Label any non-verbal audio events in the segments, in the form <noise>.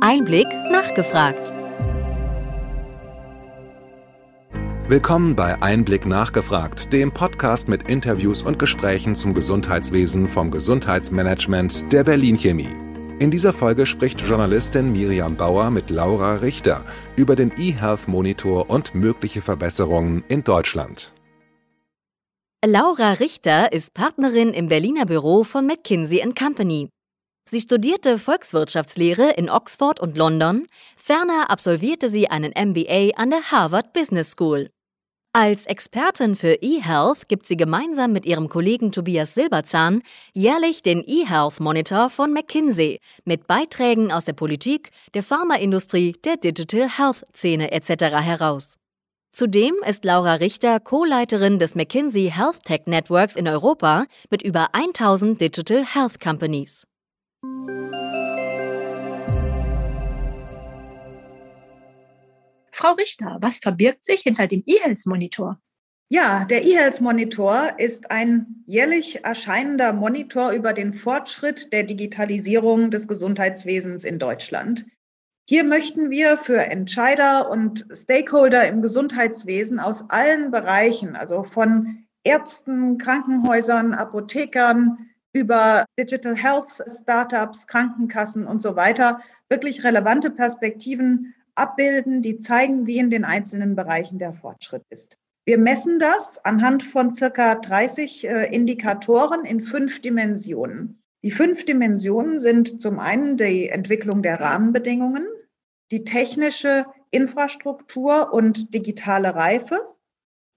Einblick nachgefragt. Willkommen bei Einblick nachgefragt, dem Podcast mit Interviews und Gesprächen zum Gesundheitswesen vom Gesundheitsmanagement der Berlin Chemie. In dieser Folge spricht Journalistin Miriam Bauer mit Laura Richter über den eHealth Monitor und mögliche Verbesserungen in Deutschland. Laura Richter ist Partnerin im Berliner Büro von McKinsey Company. Sie studierte Volkswirtschaftslehre in Oxford und London, ferner absolvierte sie einen MBA an der Harvard Business School. Als Expertin für eHealth gibt sie gemeinsam mit ihrem Kollegen Tobias Silberzahn jährlich den eHealth Monitor von McKinsey mit Beiträgen aus der Politik, der Pharmaindustrie, der Digital Health Szene etc. heraus. Zudem ist Laura Richter Co-Leiterin des McKinsey Health Tech Networks in Europa mit über 1000 Digital Health Companies. Frau Richter, was verbirgt sich hinter dem eHealth-Monitor? Ja, der eHealth-Monitor ist ein jährlich erscheinender Monitor über den Fortschritt der Digitalisierung des Gesundheitswesens in Deutschland. Hier möchten wir für Entscheider und Stakeholder im Gesundheitswesen aus allen Bereichen, also von Ärzten, Krankenhäusern, Apothekern über Digital Health Startups, Krankenkassen und so weiter, wirklich relevante Perspektiven abbilden, die zeigen, wie in den einzelnen Bereichen der Fortschritt ist. Wir messen das anhand von circa 30 äh, Indikatoren in fünf Dimensionen. Die fünf Dimensionen sind zum einen die Entwicklung der Rahmenbedingungen, die technische Infrastruktur und digitale Reife,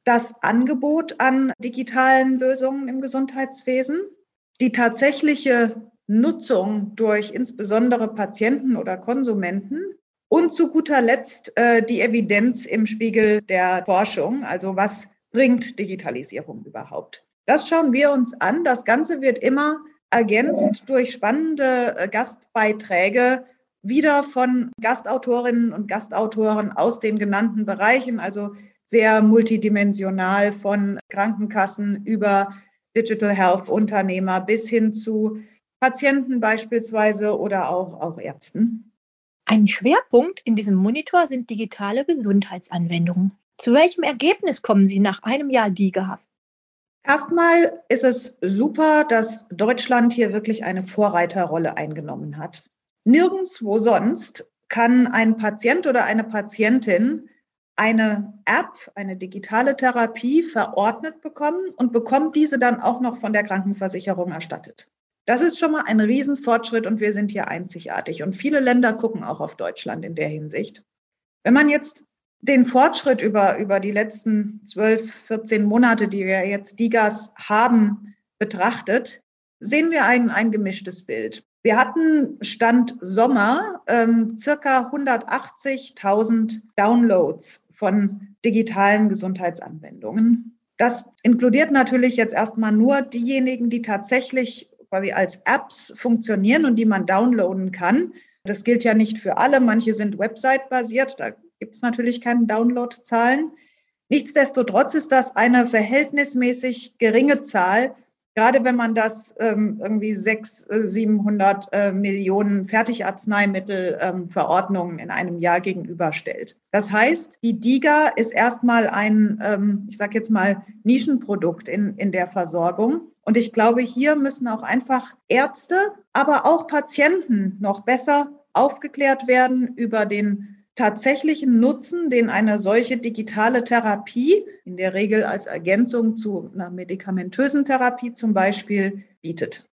das Angebot an digitalen Lösungen im Gesundheitswesen, die tatsächliche Nutzung durch insbesondere Patienten oder Konsumenten und zu guter Letzt äh, die Evidenz im Spiegel der Forschung, also was bringt Digitalisierung überhaupt. Das schauen wir uns an. Das Ganze wird immer ergänzt durch spannende äh, Gastbeiträge wieder von Gastautorinnen und Gastautoren aus den genannten Bereichen, also sehr multidimensional von Krankenkassen über Digital Health Unternehmer bis hin zu Patienten beispielsweise oder auch, auch Ärzten. Ein Schwerpunkt in diesem Monitor sind digitale Gesundheitsanwendungen. Zu welchem Ergebnis kommen Sie nach einem Jahr DIGA? Erstmal ist es super, dass Deutschland hier wirklich eine Vorreiterrolle eingenommen hat. Nirgendwo sonst kann ein Patient oder eine Patientin eine App, eine digitale Therapie verordnet bekommen und bekommt diese dann auch noch von der Krankenversicherung erstattet. Das ist schon mal ein Riesenfortschritt und wir sind hier einzigartig. Und viele Länder gucken auch auf Deutschland in der Hinsicht. Wenn man jetzt den Fortschritt über, über die letzten 12, 14 Monate, die wir jetzt DIGAS haben, betrachtet, sehen wir ein, ein gemischtes Bild. Wir hatten Stand Sommer ähm, circa 180.000 Downloads von digitalen Gesundheitsanwendungen. Das inkludiert natürlich jetzt erstmal nur diejenigen, die tatsächlich quasi als Apps funktionieren und die man downloaden kann. Das gilt ja nicht für alle. Manche sind Website-basiert. Da gibt es natürlich keine Downloadzahlen. Nichtsdestotrotz ist das eine verhältnismäßig geringe Zahl Gerade wenn man das ähm, irgendwie 600, 700 äh, äh, Millionen Fertigarzneimittelverordnungen ähm, in einem Jahr gegenüberstellt. Das heißt, die DIGA ist erstmal ein, ähm, ich sage jetzt mal, Nischenprodukt in, in der Versorgung. Und ich glaube, hier müssen auch einfach Ärzte, aber auch Patienten noch besser aufgeklärt werden über den tatsächlichen Nutzen, den eine solche digitale Therapie, in der Regel als Ergänzung zu einer medikamentösen Therapie zum Beispiel, bietet.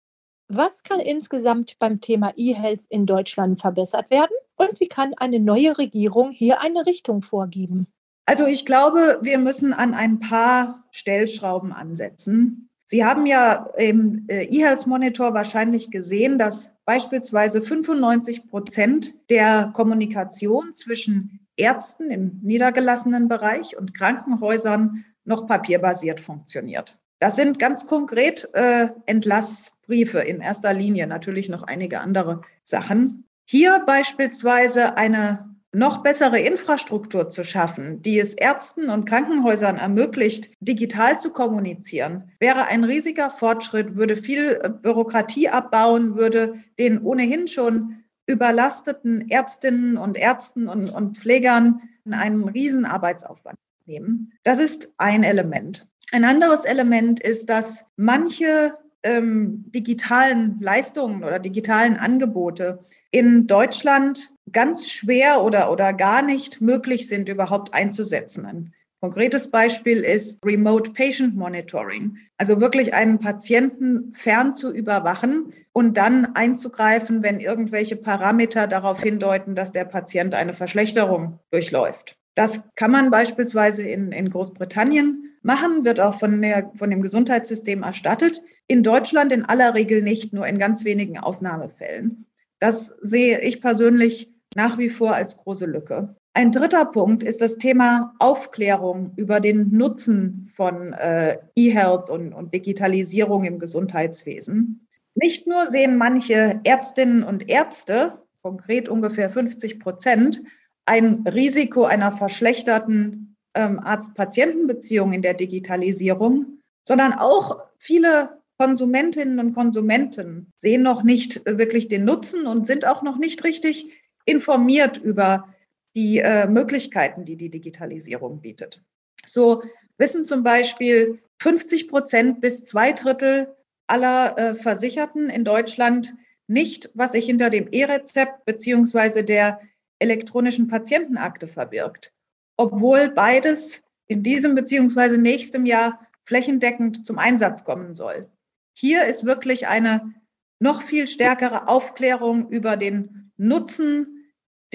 Was kann insgesamt beim Thema E-Health in Deutschland verbessert werden und wie kann eine neue Regierung hier eine Richtung vorgeben? Also ich glaube, wir müssen an ein paar Stellschrauben ansetzen. Sie haben ja im äh, E-Health Monitor wahrscheinlich gesehen, dass beispielsweise 95 Prozent der Kommunikation zwischen Ärzten im niedergelassenen Bereich und Krankenhäusern noch papierbasiert funktioniert. Das sind ganz konkret äh, Entlassbriefe in erster Linie, natürlich noch einige andere Sachen. Hier beispielsweise eine noch bessere Infrastruktur zu schaffen, die es Ärzten und Krankenhäusern ermöglicht, digital zu kommunizieren, wäre ein riesiger Fortschritt, würde viel äh, Bürokratie abbauen, würde den ohnehin schon überlasteten Ärztinnen und Ärzten und, und Pflegern einen riesen Arbeitsaufwand nehmen. Das ist ein Element. Ein anderes Element ist, dass manche ähm, digitalen Leistungen oder digitalen Angebote in Deutschland ganz schwer oder, oder gar nicht möglich sind, überhaupt einzusetzen. Ein konkretes Beispiel ist Remote Patient Monitoring, also wirklich einen Patienten fern zu überwachen und dann einzugreifen, wenn irgendwelche Parameter darauf hindeuten, dass der Patient eine Verschlechterung durchläuft. Das kann man beispielsweise in, in Großbritannien machen, wird auch von, der, von dem Gesundheitssystem erstattet. In Deutschland in aller Regel nicht, nur in ganz wenigen Ausnahmefällen. Das sehe ich persönlich nach wie vor als große Lücke. Ein dritter Punkt ist das Thema Aufklärung über den Nutzen von äh, E-Health und, und Digitalisierung im Gesundheitswesen. Nicht nur sehen manche Ärztinnen und Ärzte, konkret ungefähr 50 Prozent, ein Risiko einer verschlechterten ähm, Arzt-Patienten-Beziehung in der Digitalisierung, sondern auch viele Konsumentinnen und Konsumenten sehen noch nicht wirklich den Nutzen und sind auch noch nicht richtig informiert über die äh, Möglichkeiten, die die Digitalisierung bietet. So wissen zum Beispiel 50 Prozent bis zwei Drittel aller äh, Versicherten in Deutschland nicht, was sich hinter dem E-Rezept beziehungsweise der elektronischen Patientenakte verbirgt, obwohl beides in diesem beziehungsweise nächstem Jahr flächendeckend zum Einsatz kommen soll. Hier ist wirklich eine noch viel stärkere Aufklärung über den Nutzen,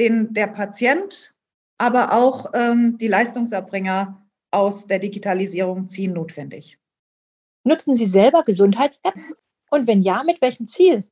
den der Patient, aber auch ähm, die Leistungserbringer aus der Digitalisierung ziehen, notwendig. Nutzen Sie selber Gesundheits-Apps? Und wenn ja, mit welchem Ziel?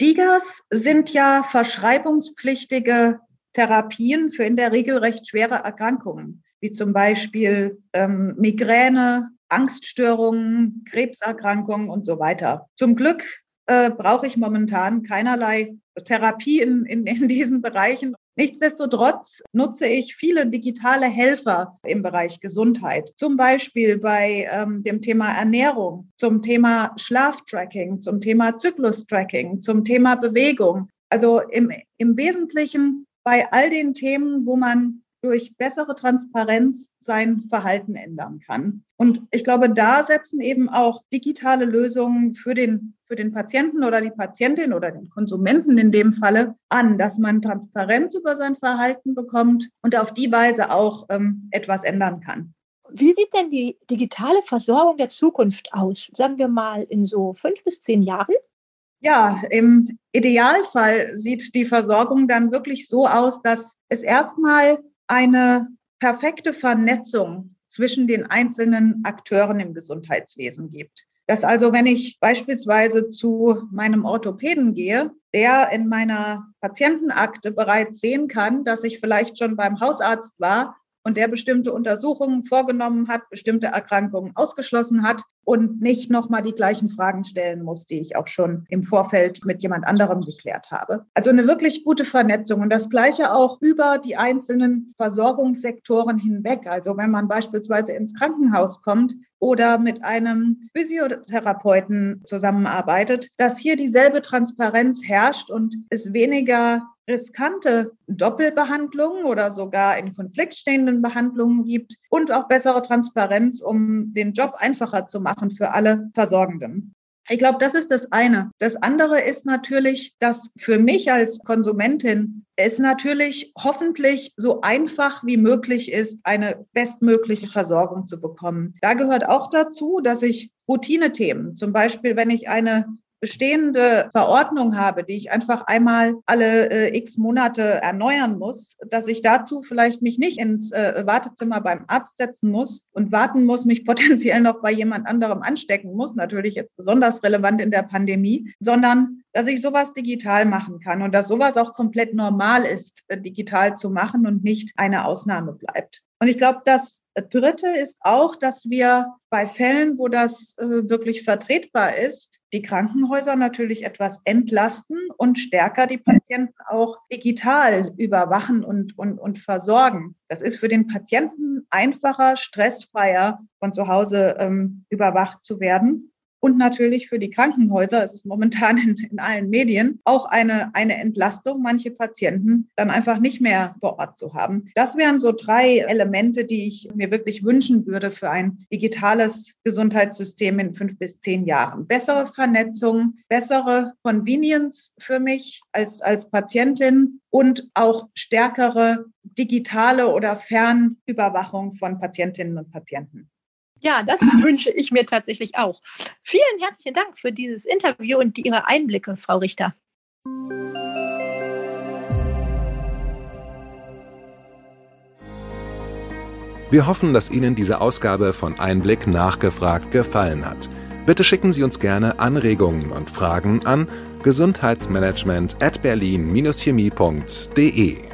DIGAs sind ja verschreibungspflichtige Therapien für in der Regel recht schwere Erkrankungen, wie zum Beispiel ähm, Migräne, Angststörungen, Krebserkrankungen und so weiter. Zum Glück äh, brauche ich momentan keinerlei Therapie in, in, in <laughs> diesen Bereichen. Nichtsdestotrotz nutze ich viele digitale Helfer im Bereich Gesundheit, zum Beispiel bei ähm, dem Thema Ernährung, zum Thema Schlaftracking, zum Thema Zyklustracking, zum Thema Bewegung. Also im, im Wesentlichen bei all den Themen, wo man durch bessere Transparenz sein Verhalten ändern kann. Und ich glaube, da setzen eben auch digitale Lösungen für den, für den Patienten oder die Patientin oder den Konsumenten in dem Falle an, dass man Transparenz über sein Verhalten bekommt und auf die Weise auch ähm, etwas ändern kann. Wie sieht denn die digitale Versorgung der Zukunft aus? Sagen wir mal in so fünf bis zehn Jahren? Ja, im Idealfall sieht die Versorgung dann wirklich so aus, dass es erstmal eine perfekte Vernetzung zwischen den einzelnen Akteuren im Gesundheitswesen gibt. Dass also, wenn ich beispielsweise zu meinem Orthopäden gehe, der in meiner Patientenakte bereits sehen kann, dass ich vielleicht schon beim Hausarzt war und der bestimmte Untersuchungen vorgenommen hat, bestimmte Erkrankungen ausgeschlossen hat und nicht nochmal die gleichen Fragen stellen muss, die ich auch schon im Vorfeld mit jemand anderem geklärt habe. Also eine wirklich gute Vernetzung und das Gleiche auch über die einzelnen Versorgungssektoren hinweg. Also wenn man beispielsweise ins Krankenhaus kommt, oder mit einem Physiotherapeuten zusammenarbeitet, dass hier dieselbe Transparenz herrscht und es weniger riskante Doppelbehandlungen oder sogar in Konflikt stehenden Behandlungen gibt und auch bessere Transparenz, um den Job einfacher zu machen für alle Versorgenden. Ich glaube, das ist das eine. Das andere ist natürlich, dass für mich als Konsumentin es natürlich hoffentlich so einfach wie möglich ist, eine bestmögliche Versorgung zu bekommen. Da gehört auch dazu, dass ich Routinethemen, zum Beispiel wenn ich eine bestehende Verordnung habe, die ich einfach einmal alle äh, x Monate erneuern muss, dass ich dazu vielleicht mich nicht ins äh, Wartezimmer beim Arzt setzen muss und warten muss, mich <laughs> potenziell noch bei jemand anderem anstecken muss, natürlich jetzt besonders relevant in der Pandemie, sondern dass ich sowas digital machen kann und dass sowas auch komplett normal ist, äh, digital zu machen und nicht eine Ausnahme bleibt. Und ich glaube, das Dritte ist auch, dass wir bei Fällen, wo das äh, wirklich vertretbar ist, die Krankenhäuser natürlich etwas entlasten und stärker die Patienten auch digital überwachen und, und, und versorgen. Das ist für den Patienten einfacher, stressfreier von zu Hause ähm, überwacht zu werden. Und natürlich für die Krankenhäuser, es ist momentan in, in, allen Medien, auch eine, eine Entlastung, manche Patienten dann einfach nicht mehr vor Ort zu haben. Das wären so drei Elemente, die ich mir wirklich wünschen würde für ein digitales Gesundheitssystem in fünf bis zehn Jahren. Bessere Vernetzung, bessere Convenience für mich als, als Patientin und auch stärkere digitale oder Fernüberwachung von Patientinnen und Patienten. Ja, das <clears throat> wünsche ich mir tatsächlich auch. Vielen herzlichen Dank für dieses Interview und Ihre Einblicke, Frau Richter. Wir hoffen, dass Ihnen diese Ausgabe von Einblick nachgefragt gefallen hat. Bitte schicken Sie uns gerne Anregungen und Fragen an gesundheitsmanagement at berlin-chemie.de.